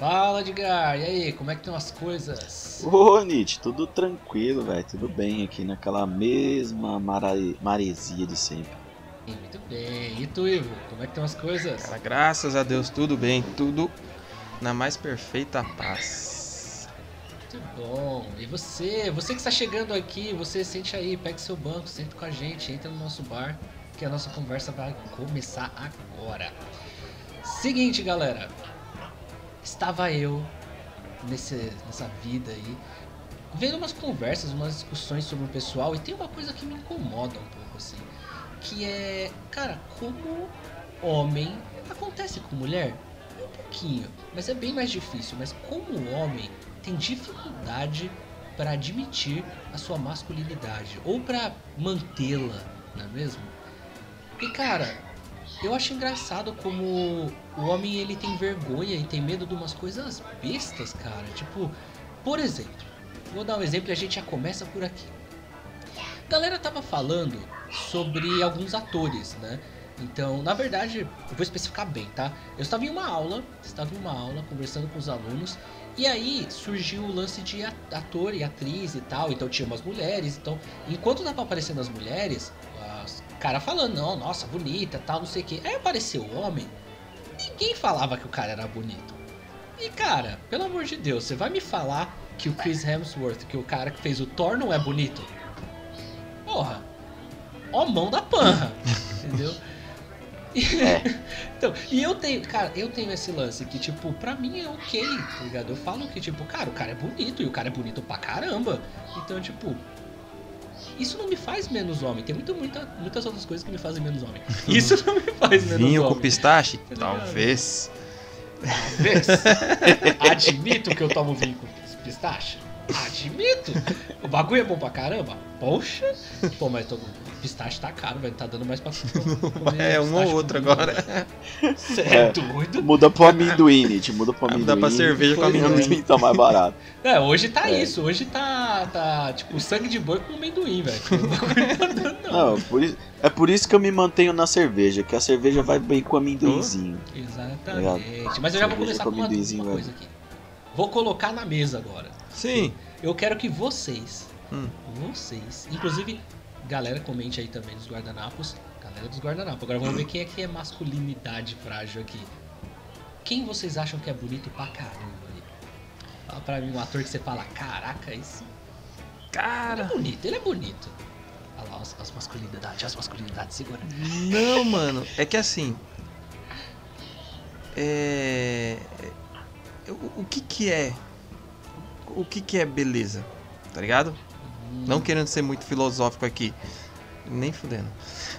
Fala, Edgar. E aí, como é que estão as coisas? Ô, Nietzsche, tudo tranquilo, velho. Tudo bem aqui naquela mesma mara... maresia de sempre. Muito bem. E tu, Ivo, como é que estão as coisas? Cara, graças a Deus, tudo bem. Tudo na mais perfeita paz. Muito bom. E você? Você que está chegando aqui, você sente aí, pega seu banco, senta com a gente, entra no nosso bar, que a nossa conversa vai começar agora. Seguinte, galera estava eu nesse, nessa vida aí, vendo umas conversas, umas discussões sobre o pessoal, e tem uma coisa que me incomoda um pouco, assim, que é, cara, como homem acontece com mulher? Um pouquinho, mas é bem mais difícil, mas como homem tem dificuldade para admitir a sua masculinidade ou para mantê-la, não é mesmo? E cara, eu acho engraçado como o homem ele tem vergonha e tem medo de umas coisas bestas, cara. Tipo, por exemplo, vou dar um exemplo e a gente já começa por aqui. A galera tava falando sobre alguns atores, né? Então, na verdade, eu vou especificar bem, tá? Eu estava em uma aula, estava em uma aula conversando com os alunos e aí surgiu o lance de ator e atriz e tal. Então tinha umas mulheres. Então, enquanto tava aparecendo as mulheres, cara falando, não, nossa, bonita, tal, não sei o que. Aí apareceu o homem, ninguém falava que o cara era bonito. E cara, pelo amor de Deus, você vai me falar que o Chris Hemsworth, que o cara que fez o Thor, não é bonito? Porra, ó mão da panra, entendeu? E, é. então, e eu tenho, cara, eu tenho esse lance que, tipo, pra mim é ok, tá ligado? Eu falo que, tipo, cara, o cara é bonito e o cara é bonito pra caramba. Então, tipo, isso não me faz menos homem. Tem muito, muita, muitas outras coisas que me fazem menos homem. Isso não me faz menos Vinho homem. com pistache? Tá Talvez. Talvez. Admito que eu tomo vinho com pistache. Admito. O bagulho é bom pra caramba. Poxa. Pô, mas todo pistache tá caro, velho. Tá dando mais pra comer. É, um ou outro agora. Você é, é doido? Muda pro amendoim, Nietzsche. Muda pro amendoim. Dá pra cerveja com amendoim. amendoim tá mais barato. É, hoje tá é. isso. Hoje tá, tá, tipo, sangue de boi com amendoim, velho. não, não por isso, é por isso que eu me mantenho na cerveja, que a cerveja vai bem com amendoinzinho. Oh, exatamente. Mas eu já vou começar com uma, uma coisa aqui. Vou colocar na mesa agora. Sim. Eu quero que vocês, hum. vocês, inclusive Galera, comente aí também dos guardanapos. Galera dos guardanapos. Agora vamos ver quem é que é masculinidade frágil aqui. Quem vocês acham que é bonito pra caramba aí? Fala pra mim um ator que você fala, caraca, esse. Cara. Ele é bonito, ele é bonito. Olha lá as, as masculinidades, as masculinidades, segura. Não, mano, é que assim. É. O, o que que é. O que que é beleza? Tá ligado? Não querendo ser muito filosófico aqui. Nem fudendo.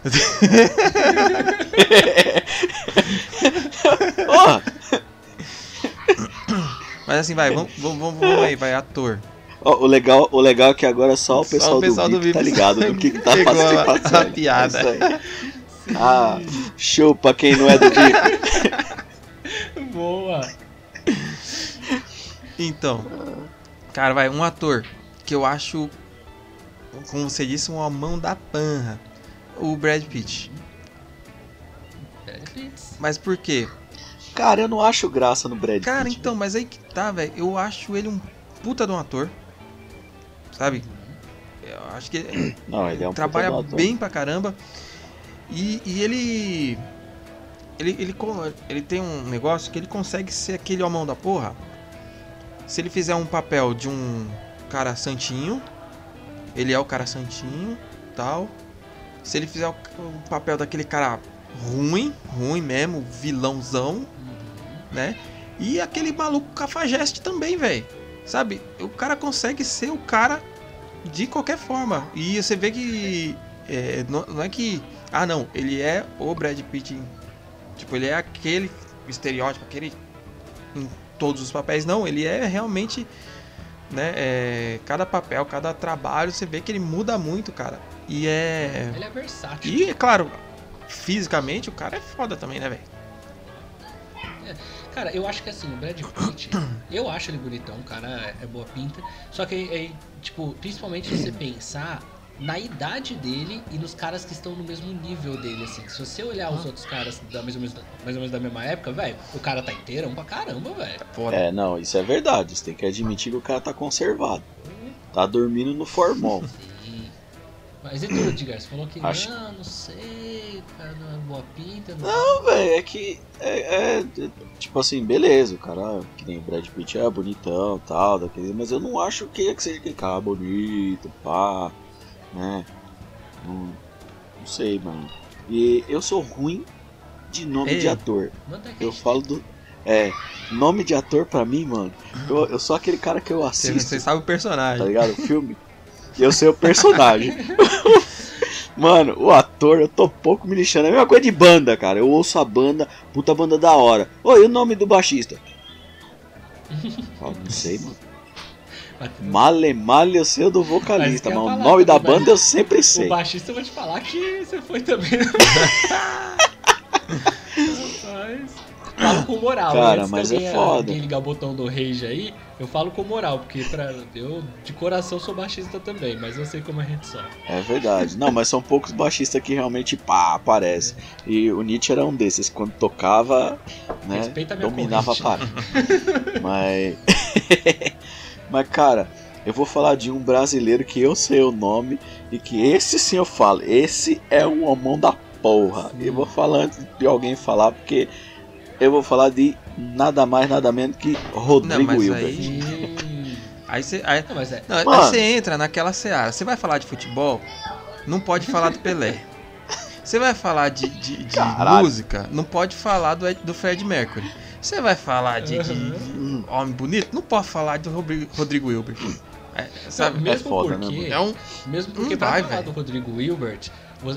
oh! Mas assim, vai, vamos, vamos, vamos aí, vai, ator. Oh, o, legal, o legal é que agora só o pessoal, só o pessoal do, VIP do VIP tá ligado do que, que tá fazendo. A, a piada. É ah, show pra quem não é do VIP. Boa. Então, cara, vai, um ator que eu acho como você disse, uma mão da panra. O Brad Pitt. Brad Pitt. Mas por quê? Cara, eu não acho graça no Brad Cara, Pitt. então, mas aí que tá, velho. Eu acho ele um puta de um ator. Sabe? Eu acho que ele, não, ele é um trabalha bem pra caramba. E, e ele, ele, ele. Ele tem um negócio que ele consegue ser aquele homão da porra. Se ele fizer um papel de um cara santinho, ele é o cara santinho, tal. Se ele fizer o, o papel daquele cara ruim, ruim mesmo, vilãozão, uhum. né? E aquele maluco cafajeste também, velho. Sabe? O cara consegue ser o cara de qualquer forma. E você vê que é, não, não, é que. Ah, não, ele é o Brad Pitt. Tipo, ele é aquele estereótipo, aquele. Todos os papéis. Não, ele é realmente né? É, cada papel, cada trabalho, você vê que ele muda muito, cara. E é. Ele é versátil. E, é claro, fisicamente o cara é foda também, né, velho? É, cara, eu acho que assim, o Brad Pitt, eu acho ele bonitão, o cara é boa pinta. Só que, é, tipo, principalmente se você pensar na idade dele e nos caras que estão no mesmo nível dele, assim. Se você olhar os outros caras da mais ou menos, mais ou menos da mesma época, velho, o cara tá inteirão pra caramba, velho. Foda. É, não, isso é verdade. Você tem que admitir que o cara tá conservado. Tá dormindo no formol. Sim. Mas e tu, Edgar? Você falou que Acho- não, não sei, o cara não é boa pinta. Não... Não, velho, é que. É, é, Tipo assim, beleza, o cara, que nem o Brad Pitt é bonitão e tal, daquele, mas eu não acho que, que seja aquele cara bonito, pá, né? Não, não sei, mano. E eu sou ruim de nome Ei. de ator. Eu falo do. É, nome de ator pra mim, mano. Eu, eu sou aquele cara que eu Você, assisto. você sabe o tá personagem. ligado? O filme. Eu sei o personagem. Mano, o ator, eu tô pouco me lixando. É a mesma coisa de banda, cara. Eu ouço a banda, puta banda da hora. Oi, e o nome do baixista? Falo, não sei, mano. Male, male eu sei o do Mas vocalista, quer mas o nome da banda eu sempre O sei. baixista eu vou te falar que você foi também. Rapaz. Falo com moral. Cara, mas é foda. alguém ligar o botão do rage aí, eu falo com moral, porque pra, eu de coração sou baixista também, mas eu sei como a gente sofre. É verdade. Não, mas são poucos baixistas que realmente pá, aparecem. E o Nietzsche era um desses. Quando tocava, né, dominava a parada. Mas. Mas, cara, eu vou falar de um brasileiro que eu sei o nome e que esse sim eu falo. Esse é um homão da porra. Sim. Eu vou falar antes de alguém falar, porque eu vou falar de nada mais, nada menos que Rodrigo Hilbert. aí- você. Aí, Não, mas é. não, aí você entra naquela seara. Você vai falar de futebol, não pode falar do Pelé. Você vai falar de, de- de música, não pode falar do, Ed- do Fred Mercury. Você vai falar de, de Hum, homem bonito, não pode falar do Robri- Rodrigo Hilbert. É, sabe? Não, mesmo foda, né, porque, É um. mesmo porque Não pra vai, falar do Rodrigo Wilbert,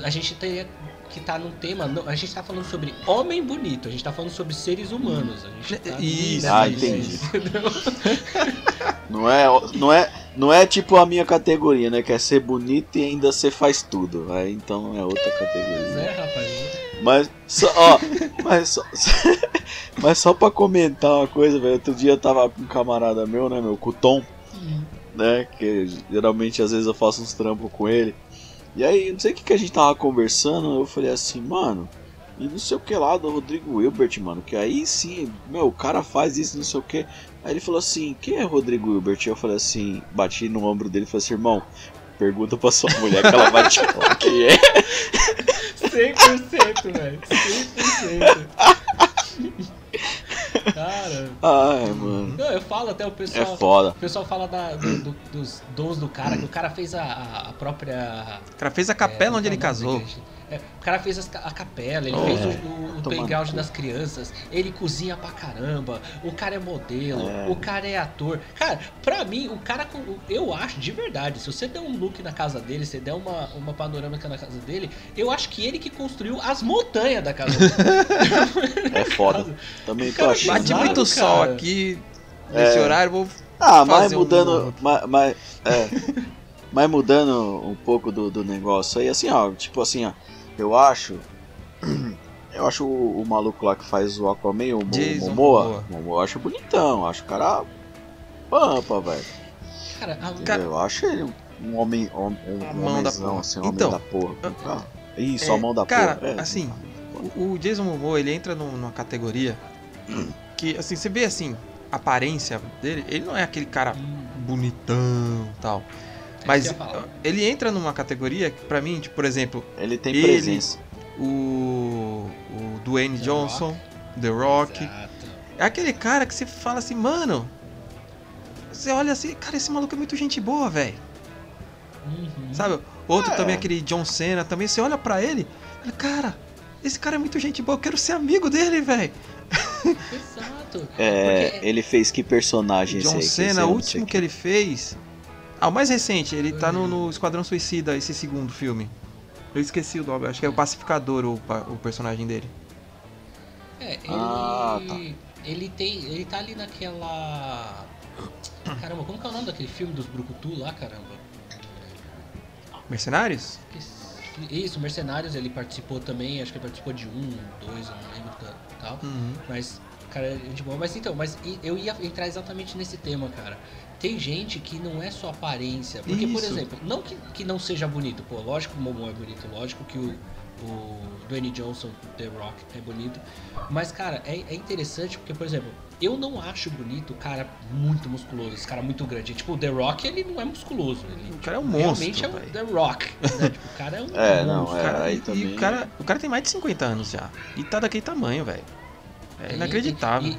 a gente teria que estar num tema. não, a gente tá falando sobre homem bonito, a gente tá falando sobre seres humanos. A gente tá Isso. Ah, entendi. Não é, não é, não é tipo a minha categoria, né? Que é ser bonito e ainda você faz tudo. Aí então é outra Pois categoria. é, rapaz. Mas só, ó, mas só, mas só pra comentar uma coisa, velho. Outro dia eu tava com um camarada meu, né, meu, com o Tom, né? Que geralmente às vezes eu faço uns trampos com ele. E aí, não sei o que, que a gente tava conversando, eu falei assim, mano, e não sei o que lá do Rodrigo Hilbert, mano, que aí sim, meu, o cara faz isso, não sei o que. Aí ele falou assim, quem é Rodrigo Hilbert? Eu falei assim, bati no ombro dele e falei assim, irmão, pergunta pra sua mulher que ela vai te falar quem é. 100%, velho. 100%. Cara, Ai, mano, não, eu falo até o é pessoal. foda. O pessoal fala da- do- do- dos dons do cara, que o cara fez a, a- própria. O cara fez a capela é, onde ele é casou. igreja? É, o cara fez as a capela, ele Oh, fez é. o, o, o no playground das crianças, ele cozinha pra caramba, o cara é modelo, É. o cara é ator. Cara, pra mim, o cara, com- eu acho de verdade, se você der um look na casa dele, se der uma, uma panorâmica na casa dele, eu acho que ele que construiu as montanhas da casa dele. É foda. Também tô achando. Bate muito sol cara. aqui nesse É. horário, vou. Ah, mas fazer um- mudando. Mas, mas, é, mas mudando um pouco do, do negócio aí, assim, ó, tipo assim, ó, eu acho. Eu acho o, o maluco lá que faz o Aquaman, o Jason Momoa, Momoa. Momoa, eu acho bonitão, eu acho o cara pampa, velho. Cara, a, Cara- Eu acho ele um homem, um, um, A mão da homenzão, porra. assim, um homem Então, da porra. Ah, Isso, é, a mão da cara, porra. é. assim, O, o Jason Momoa, ele entra num- numa categoria que, assim, você vê, assim, a aparência dele, ele não é aquele cara bonitão tal. É Mas ele entra numa categoria que, pra mim, tipo, por exemplo, Ele tem ele- presença. o, o Dwayne The Johnson, The Rock. Exato. É aquele cara que você fala assim, mano. Você olha assim, cara, esse maluco é muito gente boa, velho. Uhum. Sabe? Outro É. também, aquele John Cena, também você olha pra ele, fala, cara, esse cara é muito gente boa, eu quero ser amigo dele, velho. Exato. É, Porque- ele fez que personagem esse John Cena, esse o último que ele fez. Ah, o mais recente, ele tá no, no Esquadrão Suicida, esse segundo filme. Eu esqueci o nome, acho que é o Pacificador o, o personagem dele. É, ele. Ah, tá. Ele tem. Ele tá ali naquela. Caramba, como que é o nome daquele filme dos Brucutu lá, caramba? Mercenários? Isso, Mercenários, ele participou também, acho que ele participou de um, dois, eu não lembro ta- tal. Uhum. Mas, cara, é de boa. Mas então, mas eu ia entrar exatamente nesse tema, cara. tem gente que não é só aparência. Porque, por Isso. exemplo, não que, que não seja bonito. Pô, lógico que o Momo é bonito, lógico que o, o Dwayne Johnson, The Rock, é bonito. Mas, cara, é, é interessante porque, por exemplo, eu não acho bonito o cara muito musculoso, esse cara muito grande. Tipo, o The Rock, ele não é musculoso. Ele, O cara é um realmente monstro, é o. The Rock. Né? tipo, o cara é um É, não, monstro. O cara, aí e, também- e o, cara, o cara tem mais de 50 anos já. E tá daquele tamanho, velho. É E- inacreditável. e-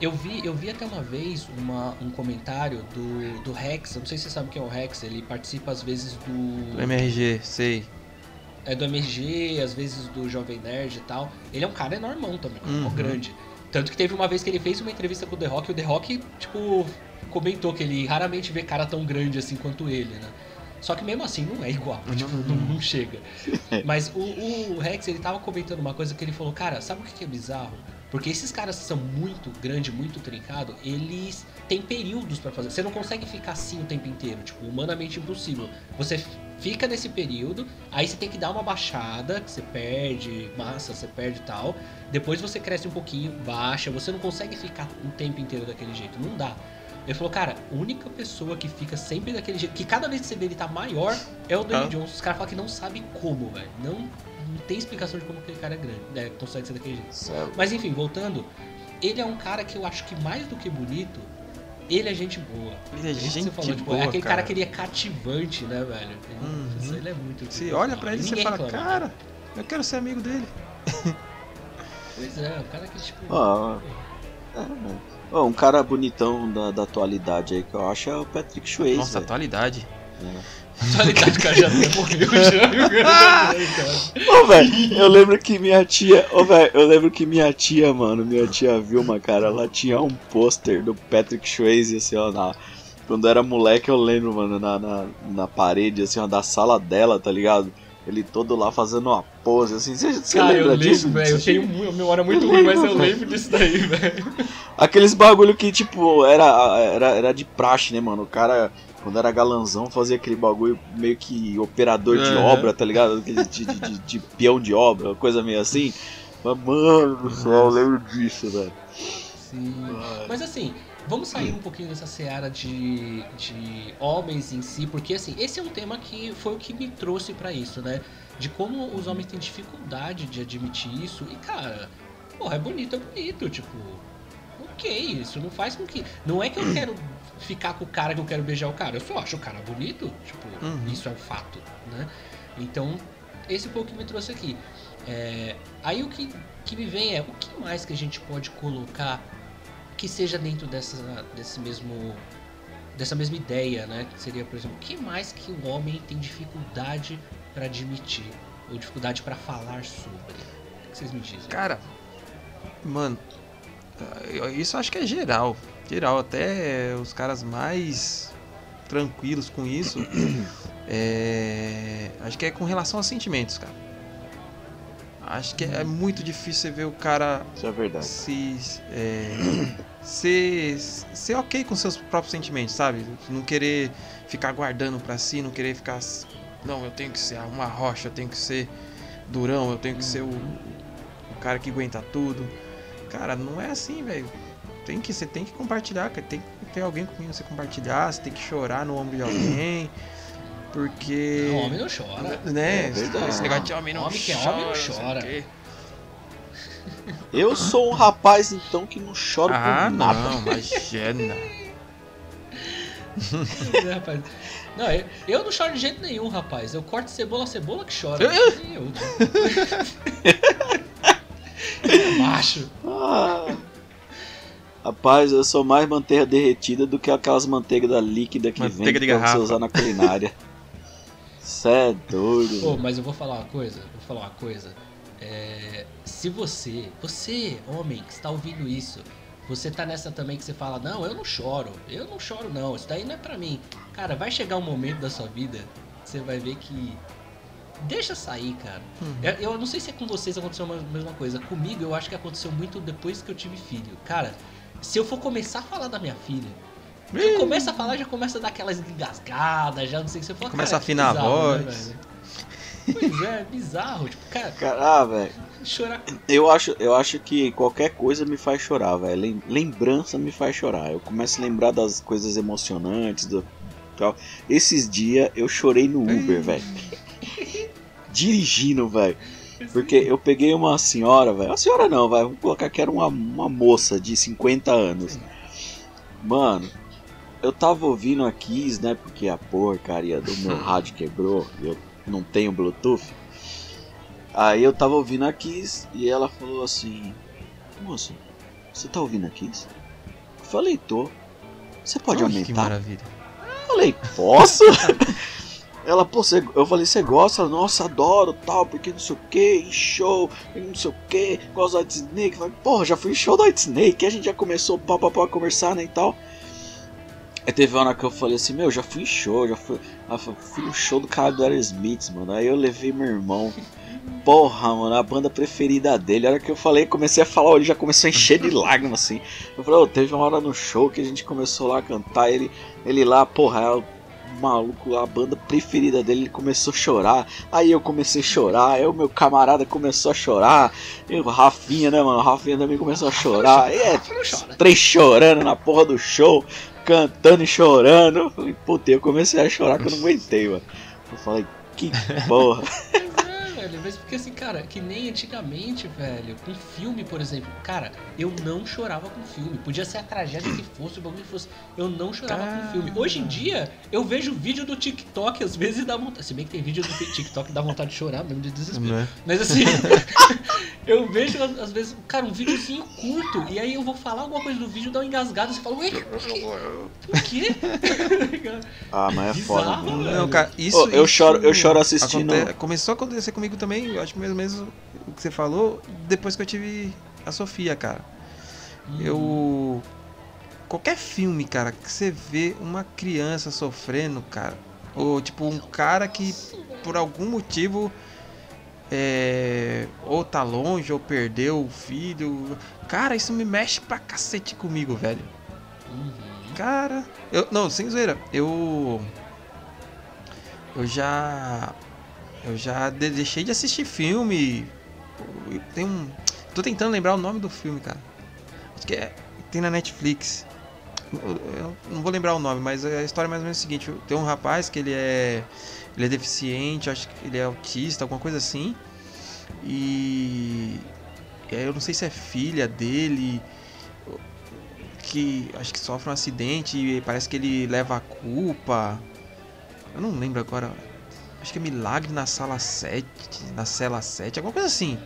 eu vi, eu vi até uma vez uma, um comentário do, do Rex, eu não sei se você sabe quem é o Rex, ele participa às vezes do. Do MRG, sei. É do MRG, às vezes do Jovem Nerd e tal. Ele é um cara enormão também, um Uhum. grande. Tanto que teve uma vez que ele fez uma entrevista com o The Rock e o The Rock, tipo, comentou que ele raramente vê cara tão grande assim quanto ele, né? Só que mesmo assim não é igual, tipo, não, não chega. Mas o, o Rex, ele tava comentando uma coisa que ele falou, cara, sabe o que é bizarro? Porque esses caras que são muito grande, muito trincado, eles têm períodos pra fazer. Você não consegue ficar assim o tempo inteiro, tipo, humanamente impossível. Você fica nesse período, aí você tem que dar uma baixada, que você perde massa, você perde tal. Depois você cresce um pouquinho, baixa, você não consegue ficar o tempo inteiro daquele jeito, não dá. Ele falou, cara, a única pessoa que fica sempre daquele jeito, que cada vez que você vê ele tá maior, é o Dwayne Ah. Johnson. Os caras falam que não sabem como, velho. Não, não tem explicação de como aquele cara é grande, né, consegue ser daquele jeito. Céu. Mas enfim, voltando, ele é um cara que eu acho que mais do que bonito, ele é gente boa. Ele é Isso gente você falou, tipo, boa, é aquele cara. cara que ele é cativante, né, velho? Ele, Uhum. Putz, ele é muito. Você olha pra ele e você fala, reclama. cara, eu quero ser amigo dele. Pois é, o cara que, tipo. Ó, é? Ó, um cara bonitão da, da atualidade aí que eu acho é o Patrick Swayze. Nossa, atualidade. Atualidade, cara já morreu já. tá cara. Ô, velho, eu lembro que minha tia. Ô, velho, eu lembro que minha tia, mano, minha tia Vilma, cara, ela tinha um pôster do Patrick Swayze, assim, ó, na. Quando eu era moleque, eu lembro, mano, na, na, na parede, assim, ó, da sala dela, tá ligado? Ele todo lá fazendo uma pose, assim. Você, você Cara, lembra eu disso? lembro, velho. Eu tenho uma memória muito ruim, mas eu lembro disso daí, velho. Aqueles bagulho que, tipo, era, era, era de praxe, né, mano? O cara, quando era galanzão, fazia aquele bagulho meio que operador de obra, tá ligado? De, de, de- de peão de obra, coisa meio assim. Mas, mano do céu, eu lembro disso, velho. Sim. Mas assim, vamos sair um pouquinho dessa seara de, de homens em si, porque assim, esse é um tema que foi o que me trouxe pra isso, né? De como os homens têm dificuldade de admitir isso. E cara, porra, é bonito, é bonito, tipo. Ok, isso não faz com que. Não é que eu quero ficar com o cara que eu quero beijar o cara. Eu só acho o cara bonito. Tipo, Uhum. isso é um fato, né? Então, esse foi o que me trouxe aqui. É, aí o que, que me vem é o que mais que a gente pode colocar que seja dentro dessa, desse mesmo dessa mesma ideia, né? Que seria, por exemplo, o que mais que o homem tem dificuldade para admitir ou dificuldade para falar sobre? O que vocês me dizem? Cara, mano, eu- isso acho que é geral. Geral, até os caras mais tranquilos com isso. é, acho que é com relação a sentimentos, cara. Acho que é muito difícil você ver o cara Isso é verdade. se é, ser, ser ok com seus próprios sentimentos, sabe? Não querer ficar guardando pra si, não querer ficar não, eu tenho que ser uma rocha, eu tenho que ser durão, eu tenho que ser o, o cara que aguenta tudo. Cara, não é assim, velho. Tem que você tem que compartilhar, cara. tem que ter alguém com quem você compartilhar, você tem que chorar no ombro de alguém. Porque Não, homem não chora. né? É verdade. esse negócio de homem não Homem que é chora, homem não o chora. quê. Eu sou um rapaz, então, que não choro Ah, por nada. não, imagina. É, rapaz. Não, eu, eu não choro de jeito nenhum, rapaz. Eu corto cebola, cebola que chora. Eu- eu. Macho. Ah. Rapaz, eu sou mais manteiga derretida do que aquelas manteigas da líquida que Manteiga vem de pra você usar na culinária. Cê é doido. Pô, velho. mas eu vou falar uma coisa, vou falar uma coisa. É, se você, você, homem, que está ouvindo isso, você tá nessa também que você fala, não, eu não choro, eu não choro não, isso daí não é pra mim. Cara, vai chegar um momento da sua vida que você vai ver que. Deixa sair, cara. Uhum. Eu, eu não sei se é com vocês aconteceu a mesma coisa. Comigo eu acho que aconteceu muito depois que eu tive filho. Cara, se eu for começar a falar da minha filha, eu começo a falar, já começa a dar aquelas engasgadas, já não sei o que você fala. Começa a afinar a bizarro, né, voz. velho? Pois é, bizarro. Tipo, cara. Cara, ah, velho. Chorar. Eu acho, eu acho que qualquer coisa me faz chorar, velho. Lembrança me faz chorar. Eu começo a lembrar das coisas emocionantes, do tal. Esses dias eu chorei no Uber, velho. Dirigindo, velho. Porque eu peguei uma senhora, velho. A senhora não, vai. Vamos colocar que era uma, uma moça de 50 anos. Mano, eu tava ouvindo a Kiss, né? Porque a porcaria do meu rádio quebrou. Eu não tenho Bluetooth. Aí eu tava ouvindo a Kiss e ela falou assim: Moço, você tá ouvindo a Kiss? Eu falei: Tô. Você pode Ai, aumentar? Que maravilha. Eu falei: Posso? ela, pô, você, eu falei: Você gosta? Nossa, adoro tal, porque não sei o que, show, não sei o que, gosto do White Snake. falei: Porra, já fui em show do White Snake, a gente já começou pá, pá, pá, a conversar, né e tal. Aí teve uma hora que eu falei assim, meu, já fui em show, já fui, fui no show do cara do Aerosmith, mano. Aí eu levei meu irmão. Porra, mano, a banda preferida dele. A hora que eu falei, comecei a falar, ele já começou a encher de lágrimas, assim. Eu falei, oh, teve uma hora no show que a gente começou lá a cantar, ele, ele lá, porra, maluco, a banda preferida dele, ele começou a chorar. Aí eu comecei a chorar, aí o meu camarada começou a chorar. E o Rafinha, né, mano? O Rafinha também começou a chorar. E é, três chorando na porra do show, cantando e chorando. Puta, eu comecei a chorar que eu não aguentei, mano. Eu falei, que porra. Velho. Mas porque assim, cara, que nem antigamente, velho, com filme, por exemplo. Cara, eu não chorava com filme. Podia ser a tragédia que fosse, o bagulho que fosse. Eu não chorava com filme. Hoje em dia, eu vejo vídeo do TikTok, às vezes dá vontade. Se bem que tem vídeo do TikTok que dá vontade de chorar, mesmo de desespero. É? Mas assim, eu vejo, às vezes, cara, um videozinho curto. E aí eu vou falar alguma coisa do vídeo, dá uma engasgada. Você fala, ué, por quê? ah, mas é foda. Não, cara, isso. Oh, eu, isso choro, eu choro assistindo. Aconte... Começou a acontecer comigo também, eu acho mesmo, mesmo o que você falou, depois que eu tive a Sofia, cara. Hum. Eu. Qualquer filme, cara, que você vê uma criança sofrendo, cara. Ou tipo, um cara que por algum motivo. É, ou tá longe, ou perdeu o filho. Cara, isso me mexe pra cacete comigo, velho. Uhum. Cara, eu. Não, sem zoeira. Eu. Eu já eu já deixei de assistir filme. Tem um. Tô tentando lembrar o nome do filme, cara. Acho que é. Tem na Netflix. Eu não vou lembrar o nome, mas a história é mais ou menos o seguinte: tem um rapaz que ele é. Ele é deficiente, acho que ele é autista, alguma coisa assim. E. Eu não sei se é filha dele. Que acho que sofre um acidente e parece que ele leva a culpa. Eu não lembro agora Acho que é Milagre na sala 7, na cela 7, alguma coisa assim.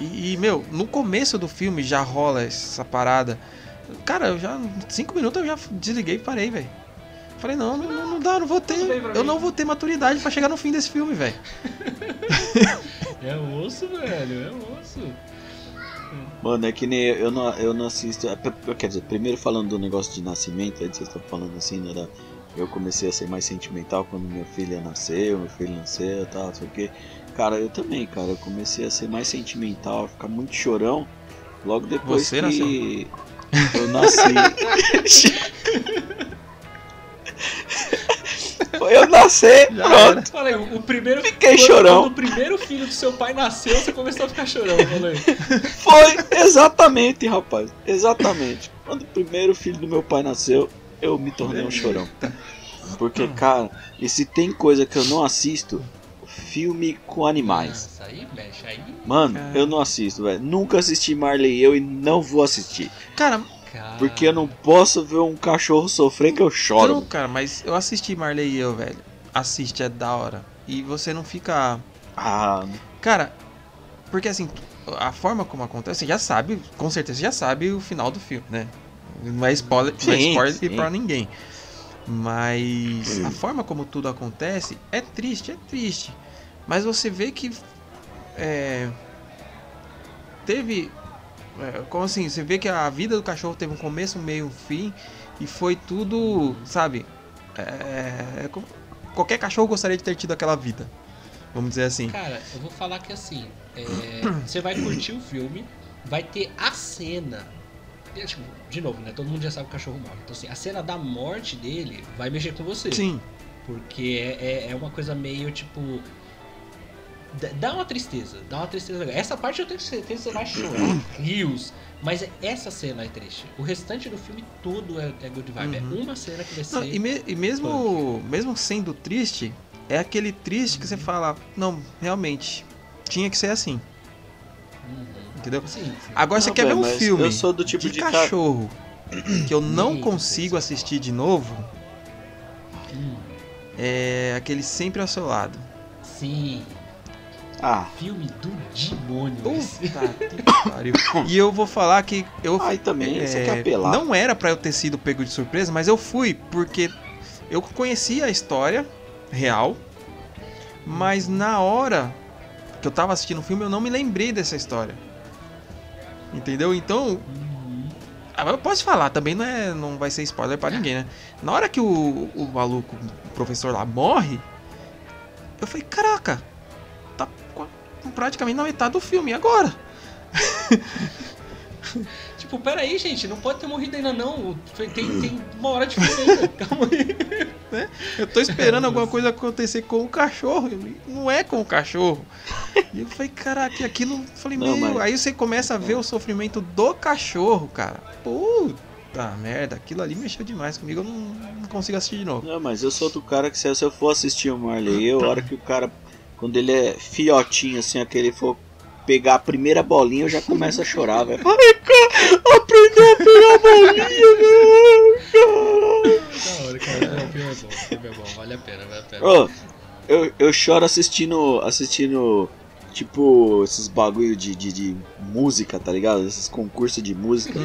E, e, meu, no começo do filme já rola essa parada. Cara, eu já. Cinco minutos eu já desliguei e parei, velho. Falei, não, não, não dá, não vou ter. Eu não vou ter maturidade para chegar no fim desse filme, velho. é osso, velho, é osso. Mano, é que nem eu, eu não, eu não assisto. É, quer dizer, primeiro falando do negócio de nascimento, aí vocês estão falando assim, né? Da, eu comecei a ser mais sentimental quando minha filha nasceu, meu filho nasceu e tal, não sei o que. Cara, eu também, cara, eu comecei a ser mais sentimental, a ficar muito chorão. Logo depois Você que nasceu? eu nasci. Foi eu nascer, Já pronto. Falei, o primeiro. Fiquei quando, chorão. Quando o primeiro filho do seu pai nasceu, você começou a ficar chorão, falei. Foi, exatamente, rapaz. Exatamente. Quando o primeiro filho do meu pai nasceu, eu me tornei um chorão. Porque, cara, e se tem coisa que eu não assisto, filme com animais. Mano, eu não assisto, velho. Nunca assisti Marley e eu e não vou assistir. Cara, porque eu não posso ver um cachorro sofrer que eu choro. Não, cara, mas eu assisti Marley e eu, velho. Assiste, é da hora. E você não fica. Ah. Cara, porque assim, a forma como acontece, você já sabe, com certeza você já sabe o final do filme, né? Não é spoiler, sim, não é spoiler sim. pra ninguém. Mas a forma como tudo acontece é triste, é triste. Mas você vê que é, teve. É, como assim? Você vê que a vida do cachorro teve um começo, um meio, um fim. E foi tudo, sabe? É, é qualquer cachorro gostaria de ter tido aquela vida. Vamos dizer assim. Cara, eu vou falar que assim. É, você vai curtir o filme, vai ter a cena tipo, de novo, né? Todo mundo já sabe que o cachorro morre. Então, assim, a cena da morte dele vai mexer com você. Sim. Porque é, é, é uma coisa meio tipo. dá uma tristeza, dá uma tristeza. Essa parte eu tenho certeza que você vai chorar, rios. Mas essa cena é triste. O restante do filme todo é, é good vibe. Uhum. É uma cena que vai ser. Não, e, me- e mesmo, mesmo sendo triste, é aquele triste que você fala, não, realmente, tinha que ser assim, Uhum. Entendeu? Sim, sim. Agora você quer ver velho, um filme eu sou do tipo de, de cachorro que eu não consigo assistir de novo, Hum, é aquele Sempre ao Seu Lado. sim. Ah, Filme do demônio. esse. Puta que pariu. E eu vou falar que eu aí também você é, quer apelar. não era pra eu ter sido pego de surpresa, mas eu fui porque eu conhecia a história real, mas na hora que eu tava assistindo o filme eu não me lembrei dessa história. Entendeu? Então, ah, eu posso falar, também não, é, não vai ser spoiler pra ninguém, né? Na hora que o, o maluco, o professor lá, morre, eu falei, caraca, tá praticamente na metade do filme, agora? Tipo, peraí, gente, não pode ter morrido ainda não. Tem, tem uma hora de ainda. Calma aí. Eu tô esperando alguma coisa acontecer com o cachorro. Não é com o cachorro. E eu falei, caraca, aquilo. Falei, Não, meu. mas- Aí você começa a ver o sofrimento do cachorro, cara. Puta merda, aquilo ali mexeu demais comigo. Eu não, não consigo assistir de novo. Não, mas eu sou do cara que se se eu for assistir o Marley, eu, a hora que o cara, quando ele é fiotinho, assim, aquele for pegar a primeira bolinha, eu já começo a chorar, velho. Ai, cara, aprendeu a pegar a bolinha, velho. Da hora, cara. O filme é bom, o filme é bom. Vale a pena, vale a pena. Ô, eu, eu choro assistindo, assistindo, tipo, esses bagulho de, de, de música, tá ligado? Esses concursos de música.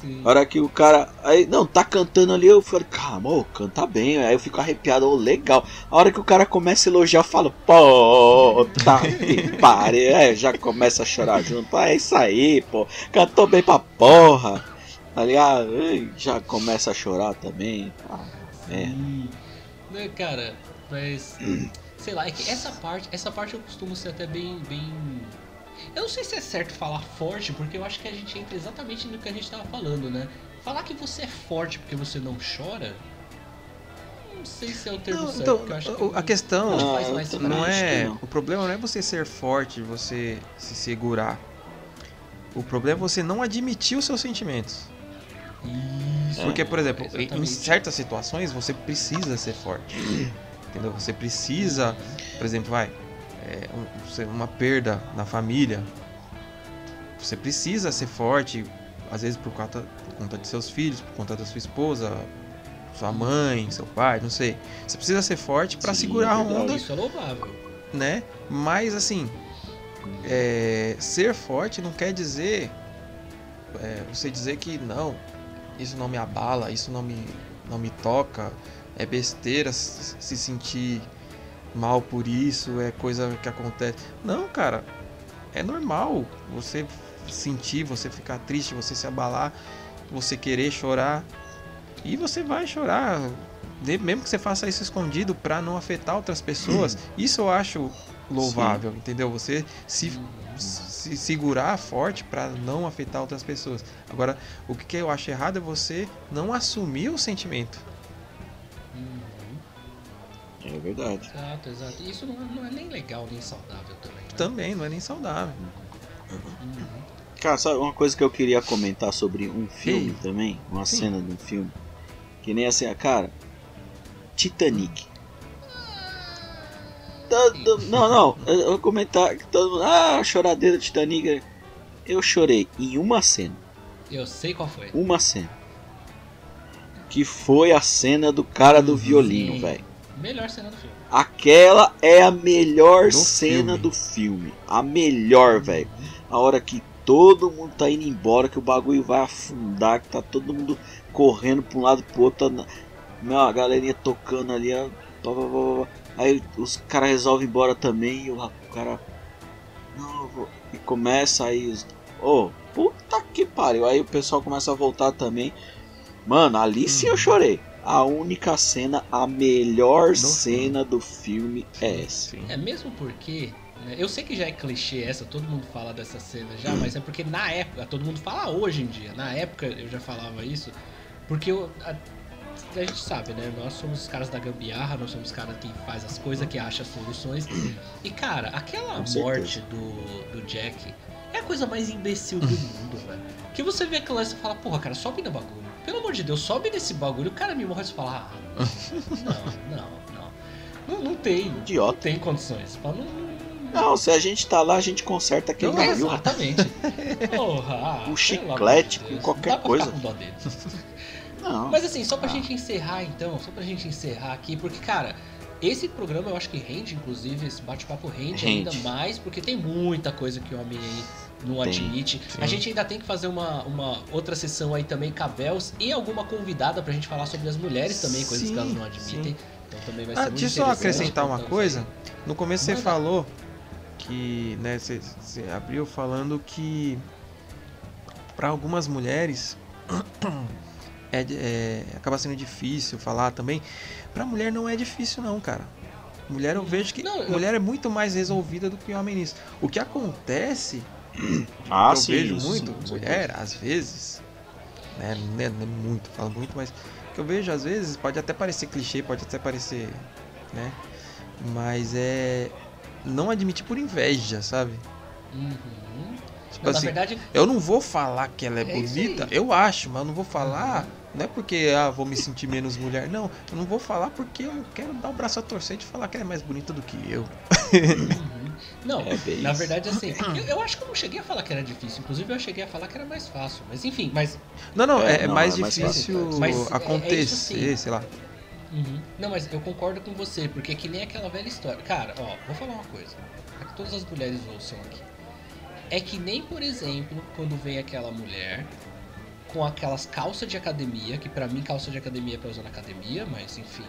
Sim. A hora que o cara. Aí, não, tá cantando ali, eu falei, calma, ô, canta bem. Aí eu fico arrepiado, ô, legal. A hora que o cara começa a elogiar, eu falo, pô, tá que pare. É, já começa a chorar junto. Ah, é isso aí, pô. Cantou bem pra porra. Tá ligado? Já começa a chorar também. Ah, é. Né, cara, mas. sei lá, é que essa parte. Essa parte eu costumo ser até bem. bem. Eu não sei se é certo falar forte, porque eu acho que a gente entra exatamente no que a gente tava falando, né? Falar que você é forte porque você não chora. Não sei se é o termo Não, certo. então, porque eu acho que a questão não não é. não. O problema não é você ser forte, você se segurar. O problema é você não admitir os seus sentimentos. Isso, Porque, por exemplo, em- em certas situações você precisa ser forte. Entendeu? Você precisa, por exemplo, vai, é, um- uma perda na família. Você precisa ser forte, às vezes por conta, por conta de seus filhos, por conta da sua esposa, sua mãe, seu pai, não sei. Você precisa ser forte Sim, segurar a onda, Isso é louvável. né? Mas assim, é, ser forte não quer dizer é, você dizer que não, isso não me abala, isso não me, não me toca, é besteira se se sentir mal por isso, é coisa que acontece. Não, cara, é normal você sentir, você ficar triste, você se abalar, você querer chorar e você vai chorar. Mesmo que você faça isso escondido pra não afetar outras pessoas, isso eu acho louvável, entendeu? Você se se segurar forte pra não afetar outras pessoas. Agora, o que eu acho errado é você não assumir o sentimento. É verdade. Exato, exato. Isso não, não é nem legal, nem saudável também. Né? Também não é nem saudável. Uhum. Cara, sabe uma coisa que eu queria comentar sobre um filme Ei. também? Uma Sim. cena de um filme. Que nem assim, cara. Titanic. Todo- não, não. Eu vou comentar que todo mundo. Ah, choradeira Titanic. Eu chorei em uma cena. Eu sei qual foi. Uma cena. Que foi a cena do cara do violino, Sim. velho. Melhor cena do filme. Aquela é a melhor Do cena filme. do filme. A melhor, velho. A hora que todo mundo tá indo embora, que o bagulho vai afundar, que tá todo mundo correndo pra um lado e pro outro. tá na- Meu, a galerinha tocando ali, ó. Aí os caras resolvem ir embora também. E o ra- o cara. Não, eu vou. E começa aí os. Ô, puta que pariu. Aí o pessoal começa a voltar também. Mano, ali sim eu Uhum. chorei. A única cena, a melhor Do cena do filme é essa. Sim. É mesmo porque. né, eu sei que já é clichê essa, todo mundo fala dessa cena já, mas é porque na época, todo mundo fala hoje em dia, na época eu já falava isso, porque eu, a- a gente sabe, né? Nós somos os caras da gambiarra, nós somos os caras que faz as coisas, que acha as soluções. E cara, aquela Com morte do, do Jack é a coisa mais imbecil do mundo, velho. Que você vê aquilo lá e você fala, porra, cara, sobe no bagulho. Pelo amor de Deus, sobe nesse bagulho. O cara me morre e fala, ah, não, não, não. Não, não tem. Não Idiota. tem condições. Fala, Não, não, Não, se a gente tá lá, a gente conserta quem não, não viu. exatamente. Porra, ah, pelo chiclete, de Deus, qualquer não coisa. Não. Mas assim, só pra Ah. gente encerrar então, só pra gente encerrar aqui, porque, cara, esse programa eu acho que rende, inclusive, esse bate-papo rende, Rende. ainda mais, porque tem muita coisa que o homem aí não admite. sim. A gente ainda tem que fazer uma, uma outra sessão aí também, Cabels, e alguma convidada pra gente falar sobre as mulheres também, coisas que Sim, elas não admitem. Então também vai ser Ah, muito deixa eu só acrescentar uma então, coisa. No começo você Manda. falou que, né, você, você abriu falando que para algumas mulheres é, é- acaba sendo difícil falar também. Pra mulher não é difícil não, cara. Mulher eu vejo que Não, eu- mulher é muito mais resolvida do que homem nisso. O que acontece, Ah, eu sim. vejo isso, muito, com mulher, às vezes, né, não é, não é muito, falo muito, mas o que eu vejo às vezes pode até parecer clichê, pode até parecer, né, mas é não admitir por inveja, sabe? Uhum. Tipo Não, na assim, verdade, eu não vou falar que ela é, É bonita, eu acho, mas eu não vou falar, não é porque ah, vou me sentir menos mulher, não, eu não vou falar porque eu quero dar o braço a torcer de falar que ela é mais bonita do que eu. Uhum. Não, É bem na isso. verdade, assim, eu, eu acho que eu não cheguei a falar que era difícil. Inclusive, eu cheguei a falar que era mais fácil. Mas enfim, mas. Não, não, é, É, é não, mais é mais difícil fácil, mas é- é acontecer, sim. sei lá. Uhum. Não, mas eu concordo com você, porque é que nem aquela velha história. Cara, ó, vou falar uma coisa. Pra que todas as mulheres ouçam aqui. É que nem, por exemplo, quando vem aquela mulher com aquelas calças de academia, que pra mim calça de academia é pra usar na academia, mas enfim.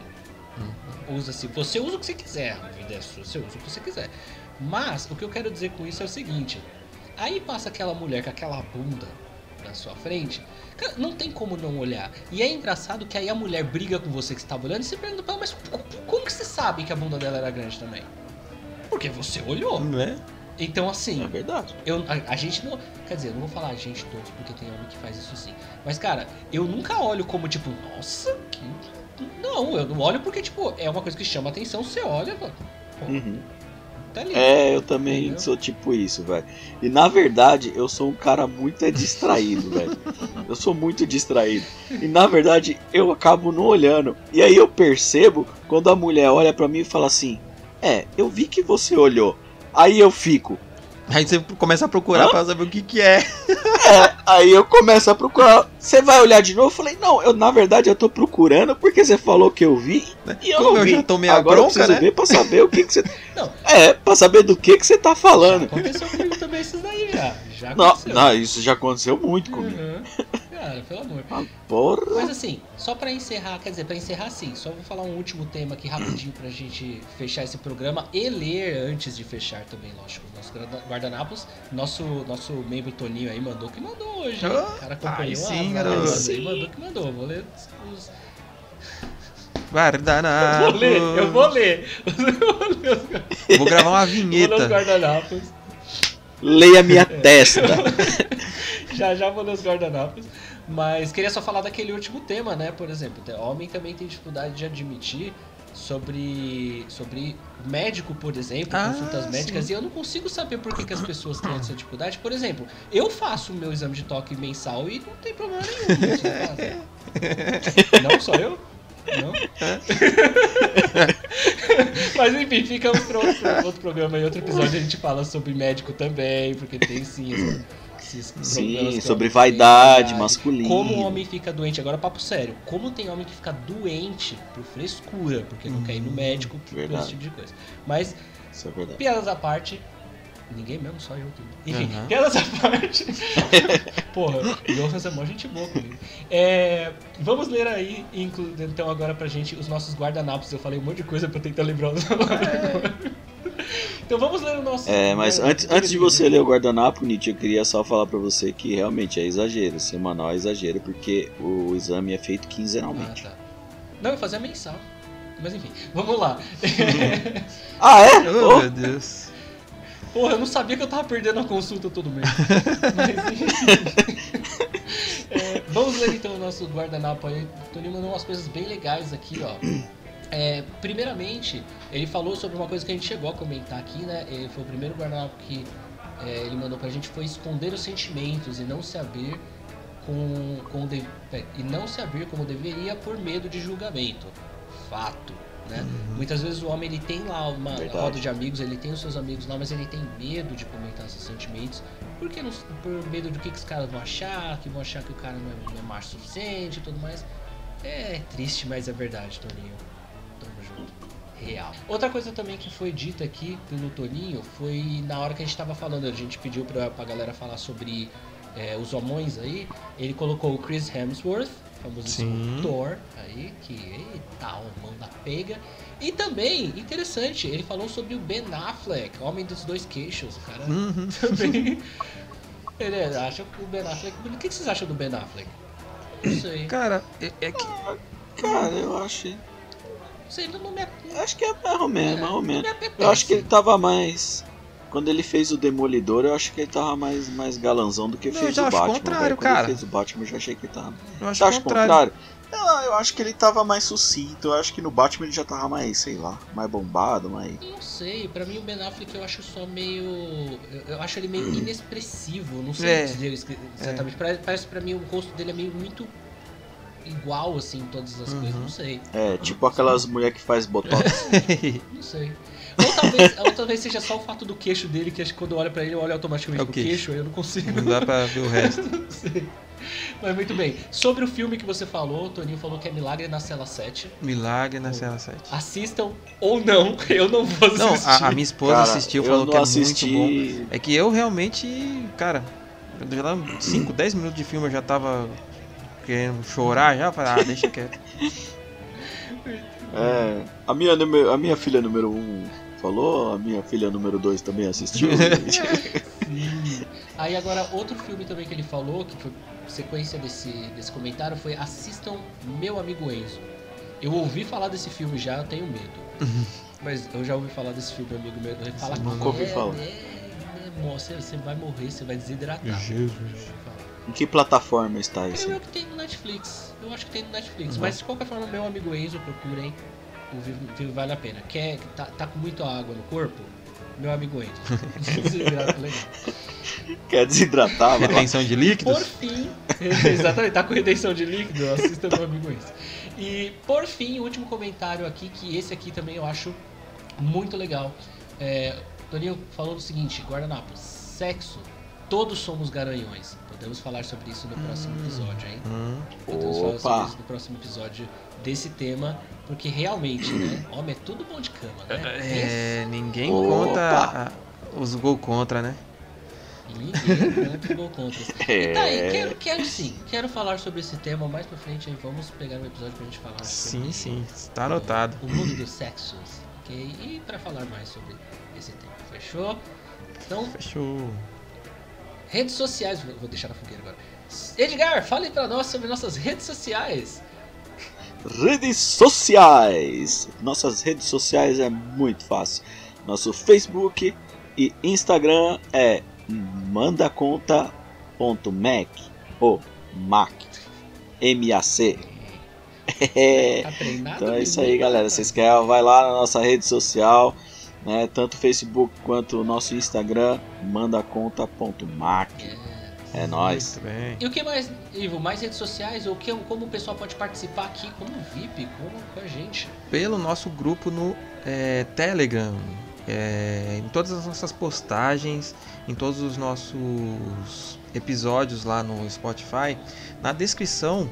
Usa-se. Você usa o que você quiser, vida é sua, você usa o que você quiser. Mas o que eu quero dizer com isso é o seguinte: aí passa aquela mulher com aquela bunda na sua frente, cara, não tem como não olhar. E é engraçado que aí a mulher briga com você que estava olhando e você pergunta pra ela, mas co- como que você sabe que a bunda dela era grande também? Porque você olhou. Não é? Então É assim, verdade. eu, a, a gente não. Quer dizer, eu não vou falar a gente todos, porque tem homem que faz isso sim. Mas, cara, eu nunca olho como tipo, nossa, que. Não, eu não olho porque, tipo, é uma coisa que chama atenção, você olha e fala, Uhum. Tá ali. É, eu também Entendeu? sou tipo isso, velho. E na verdade, eu sou um cara muito é distraído, velho. Eu sou muito distraído. E na verdade, eu acabo não olhando. E aí eu percebo quando a mulher olha pra mim e fala assim: É, eu vi que você olhou. Aí eu fico. Aí você começa a procurar Hã? pra saber o que que é. É, aí eu começo a procurar. Você vai olhar de novo? Eu falei: Não, eu na verdade eu tô procurando porque você falou que eu vi. E eu Como não eu vi. já tomei a Agora eu bronca, preciso né? ver pra saber o que, que você. Não. É, pra saber do que, que você tá falando. Aconteceu comigo também esses daí já. Já Não, aconteceu. não, isso já aconteceu muito comigo. Uhum. Cara, pelo amor. Porra. Mas assim, só pra encerrar, quer dizer, pra encerrar sim, só vou falar um último tema aqui rapidinho pra gente fechar esse programa e ler antes de fechar também, lógico, os nossos guarda- guardanapos. Nosso, nosso membro Toninho aí mandou que mandou hoje, hein? Ah, O cara acompanhou aí sim, a garoto. aí, mandou que mandou. Vou ler os. os- Guardanapo. Vou ler, eu vou ler. Eu vou ler os, Vou gravar uma vou ler os vinheta. guardanapos. Leia minha testa. já já vou ler os guardanapos. Mas queria só falar daquele último tema, né? Por exemplo, o homem também tem dificuldade de admitir sobre, sobre médico, por exemplo, Ah, consultas médicas, sim. e eu não consigo saber por que, que as pessoas têm essa dificuldade. Por exemplo, eu faço o meu exame de toque mensal e não tem problema nenhum. Faz? não, só eu? Não? Mas enfim, ficamos para outro, outro programa e outro episódio a gente fala sobre médico também, porque tem sim esses Sim, sobre vaidade masculina. Como o homem fica doente, agora papo sério, como tem homem que fica doente por frescura, porque não quer ir no médico, por esse tipo de coisa. Mas, é piadas à parte, ninguém mesmo, só eu. Enfim, Aham. piadas à parte. Porra, Johan é mó gente boa comigo. É, vamos ler aí, inclu- então, agora pra gente, os nossos guardanapos. Eu falei um monte de coisa pra tentar lembrar os Então vamos ler o nosso. É, mas né, antes, antes de você ler o guardanapo, Nietzsche, eu queria só falar pra você que realmente é exagero. Semanal é exagero, porque o exame é feito Ah, quinzenalmente. tá. Não, eu fazia mensal. Mas enfim, vamos lá. Ah, é? Oh, Oh, meu Deus. Porra, eu não sabia que eu tava perdendo a consulta todo mês. Mas. É, Vamos ler então o nosso guardanapo aí. O Toninho mandou umas coisas bem legais aqui, ó. É, primeiramente, ele falou sobre uma coisa que a gente chegou a comentar aqui, né? Ele foi o primeiro guardanapo que é, ele mandou pra gente foi esconder os sentimentos e não se abrir com, com de, é, e não se abrir como deveria por medo de julgamento. Fato. Né? Uhum. Muitas vezes o homem ele tem lá uma Verdade. roda de amigos, ele tem os seus amigos lá, mas ele tem medo de comentar seus sentimentos, porque não, por medo do que, que os caras vão achar, que vão achar que o cara não é, não é macho suficiente e tudo mais. É triste, mas é verdade, Toninho. Tamo junto. Real. Outra coisa também que foi dita aqui pelo Toninho foi na hora que a gente tava falando, a gente pediu pra, pra galera falar sobre é, os homões aí, ele colocou o Chris Hemsworth, famosíssimo Thor, aí, que eita, o mão da pega. E também, interessante, ele falou sobre o Ben Affleck, homem dos dois queixos, cara. Uhum. Também. ele acha que o Ben Affleck. O que vocês acham do Ben Affleck? Não sei. Cara, é, é que. Cara, eu acho. Sei, não me... Acho que é mais ou menos, é, mais ou menos. Eu acho que ele tava mais quando ele fez o Demolidor, eu acho que ele tava mais, mais galanzão do que não, fez o Batman. Acho contrário, cara. Quando ele fez o Batman, eu já achei que ele tava. Eu acho, acho contrário. contrário. Eu, eu acho que ele tava mais sucinto. Eu acho que no Batman ele já tava mais, sei lá, mais bombado, mais. Não sei, pra mim o Ben Affleck eu acho só meio. Eu, eu acho ele meio inexpressivo. Não sei é. dizer exatamente. É. Parece pra mim o rosto dele é meio muito igual, assim, em todas as uhum. coisas. Não sei. É, tipo aquelas mulheres que faz botox. não sei. Ou talvez, ou talvez seja só o fato do queixo dele, que acho que quando eu olho pra ele, eu olho automaticamente é o queixo. queixo, aí eu não consigo. Não dá pra ver o resto. não sei. Mas muito bem. Sobre o filme que você falou, o Toninho falou que é Milagre na Cela 7. Milagre na Cela 7. Assistam ou não, eu não vou assistir. Não, a, a minha esposa cara, assistiu, falou que é assisti... muito bom. É que eu realmente, cara, 5, 10 minutos de filme eu já tava querendo chorar já, falei, ah, deixa quieto. É, a minha, a minha filha número 1 um falou, a minha filha número 2 também assistiu. Sim. Aí agora outro filme também que ele falou, que foi sequência desse, desse comentário, foi Assistam Meu Amigo Enzo. Eu ouvi falar desse filme já, eu tenho medo. Mas eu já ouvi falar desse filme, amigo meu. Ele fala que nunca ouvi é, falar. É, é, você, você vai morrer, você vai desidratar. Jesus. Em que plataforma está isso? Eu, eu que tem no Netflix. Eu acho que tem no Netflix. Uhum. Mas de qualquer forma, meu amigo Enzo, procurem o Vivo, Vivo Vale a Pena. Quer, tá, tá com muita água no corpo? Meu amigo entra. Quer desidratar, mano? Retenção de líquidos? Por fim, exatamente, tá com retenção de líquido, assista meu amigo entra. E por fim, o último comentário aqui, que esse aqui também eu acho muito legal. É, Toninho falou o seguinte, guardanapos, sexo, todos somos garanhões. Podemos falar sobre isso no próximo hum. episódio, hein? Hum. Podemos Opa. falar sobre isso no próximo episódio desse tema, porque realmente, né? Homem é tudo bom de cama, né? É, ninguém Opa. conta a, os gol contra, né? Ninguém conta gol contra. É. E tá aí, quero, quero sim, quero falar sobre esse tema mais pra frente, aí vamos pegar um episódio pra gente falar sim, sobre Sim, sim, está anotado. O, o mundo dos sexos, ok? E pra falar mais sobre esse tema, fechou? Então. Fechou. Redes sociais, vou deixar na fogueira agora. Edgar, fale para nós sobre nossas redes sociais. Redes sociais. Nossas redes sociais é muito fácil. Nosso Facebook e Instagram é mandaconta.mac ou Mac. M-A-C. É. então é isso aí, galera. Vocês querem, vai lá na nossa rede social né? Tanto o Facebook quanto o nosso Instagram, mandaconta.mac. É, é nóis. E o que mais, Ivo? Mais redes sociais? Ou que, como o pessoal pode participar aqui como VIP, como com a gente? Pelo nosso grupo no é, Telegram. É, em todas as nossas postagens, em todos os nossos episódios lá no Spotify, na descrição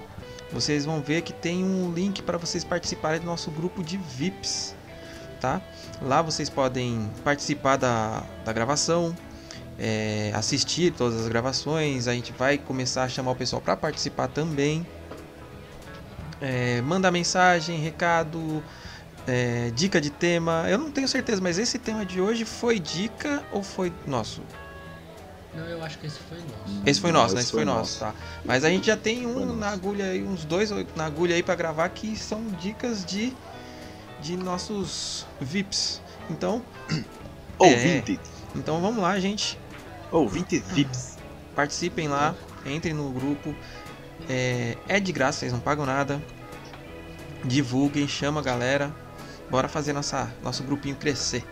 vocês vão ver que tem um link para vocês participarem do nosso grupo de VIPs, tá? Lá vocês podem participar da, da gravação, é, assistir todas as gravações. A gente vai começar a chamar o pessoal para participar também. É, mandar mensagem, recado, é, dica de tema. Eu não tenho certeza, mas esse tema de hoje foi dica ou foi nosso? Não, eu acho que esse foi nosso. Esse foi nosso, né? Esse foi, foi nosso, tá? Mas a gente já tem um na agulha aí, uns dois na agulha aí para gravar que são dicas de de nossos VIPs. Então. Ouvinte. É, então vamos lá, gente. Ouvinte VIPs. Participem lá, entrem no grupo. É, é de graça, vocês não pagam nada. Divulguem, chama a galera. Bora fazer nossa, nosso grupinho crescer.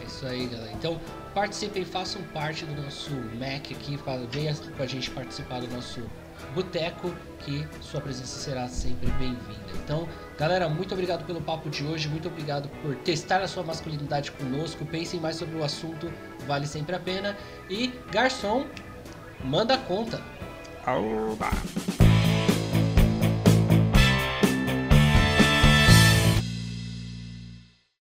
É isso aí, galera. Então, participem, façam parte do nosso Mac aqui. Venha com a gente participar do nosso boteco, que sua presença será sempre bem-vinda. Então, galera, muito obrigado pelo papo de hoje. Muito obrigado por testar a sua masculinidade conosco. Pensem mais sobre o assunto, vale sempre a pena. E, garçom, manda conta. Oba.